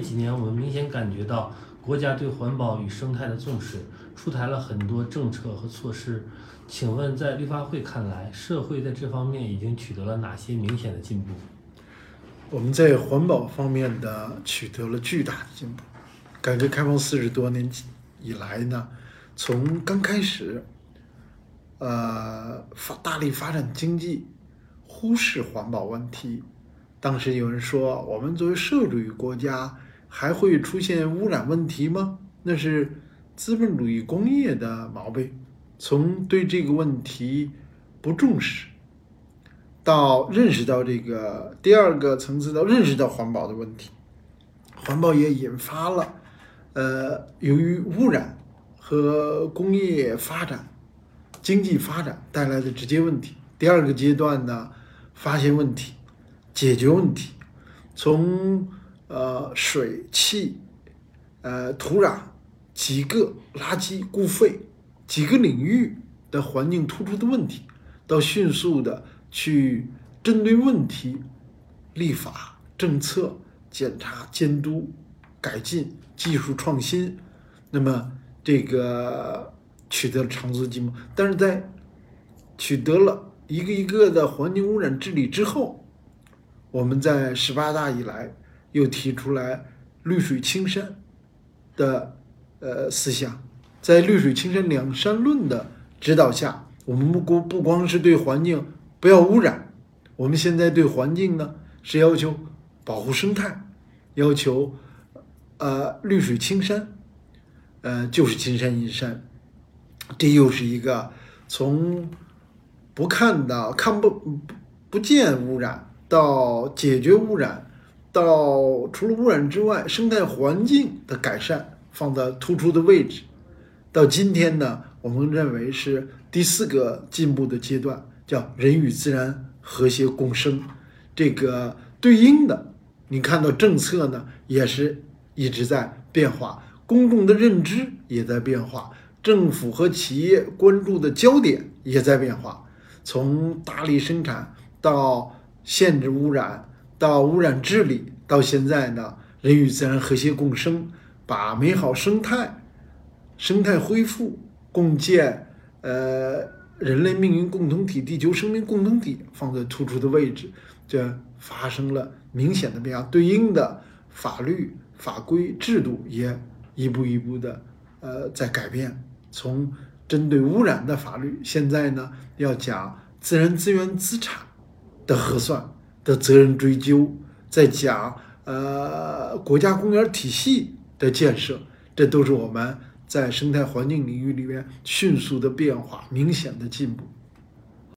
这几年我们明显感觉到国家对环保与生态的重视，出台了很多政策和措施。请问，在绿发会看来，社会在这方面已经取得了哪些明显的进步？我们在环保方面的取得了巨大的进步。改革开放四十多年以来呢，从刚开始，呃，发大力发展经济，忽视环保问题。当时有人说，我们作为社会主义国家。还会出现污染问题吗？那是资本主义工业的毛病。从对这个问题不重视，到认识到这个第二个层次，到认识到环保的问题，环保也引发了，呃，由于污染和工业发展、经济发展带来的直接问题。第二个阶段呢，发现问题，解决问题，从。呃，水气，呃，土壤几个垃圾固废几个领域的环境突出的问题，到迅速的去针对问题立法、政策、检查、监督、改进、技术创新，那么这个取得了长足进步。但是在取得了一个一个的环境污染治理之后，我们在十八大以来。又提出来“绿水青山”的呃思想，在“绿水青山两山论”的指导下，我们不光不光是对环境不要污染，我们现在对环境呢是要求保护生态，要求呃绿水青山，呃就是金山银山，这又是一个从不看到看不不不见污染到解决污染。到除了污染之外，生态环境的改善放在突出的位置。到今天呢，我们认为是第四个进步的阶段，叫人与自然和谐共生。这个对应的，你看到政策呢也是一直在变化，公众的认知也在变化，政府和企业关注的焦点也在变化。从大力生产到限制污染。到污染治理，到现在呢，人与自然和谐共生，把美好生态、生态恢复、共建呃人类命运共同体、地球生命共同体放在突出的位置，这发生了明显的变化。对应的法律法规制度也一步一步的呃在改变。从针对污染的法律，现在呢要讲自然资源资产的核算。的责任追究，在讲呃国家公园体系的建设，这都是我们在生态环境领域里面迅速的变化、明显的进步。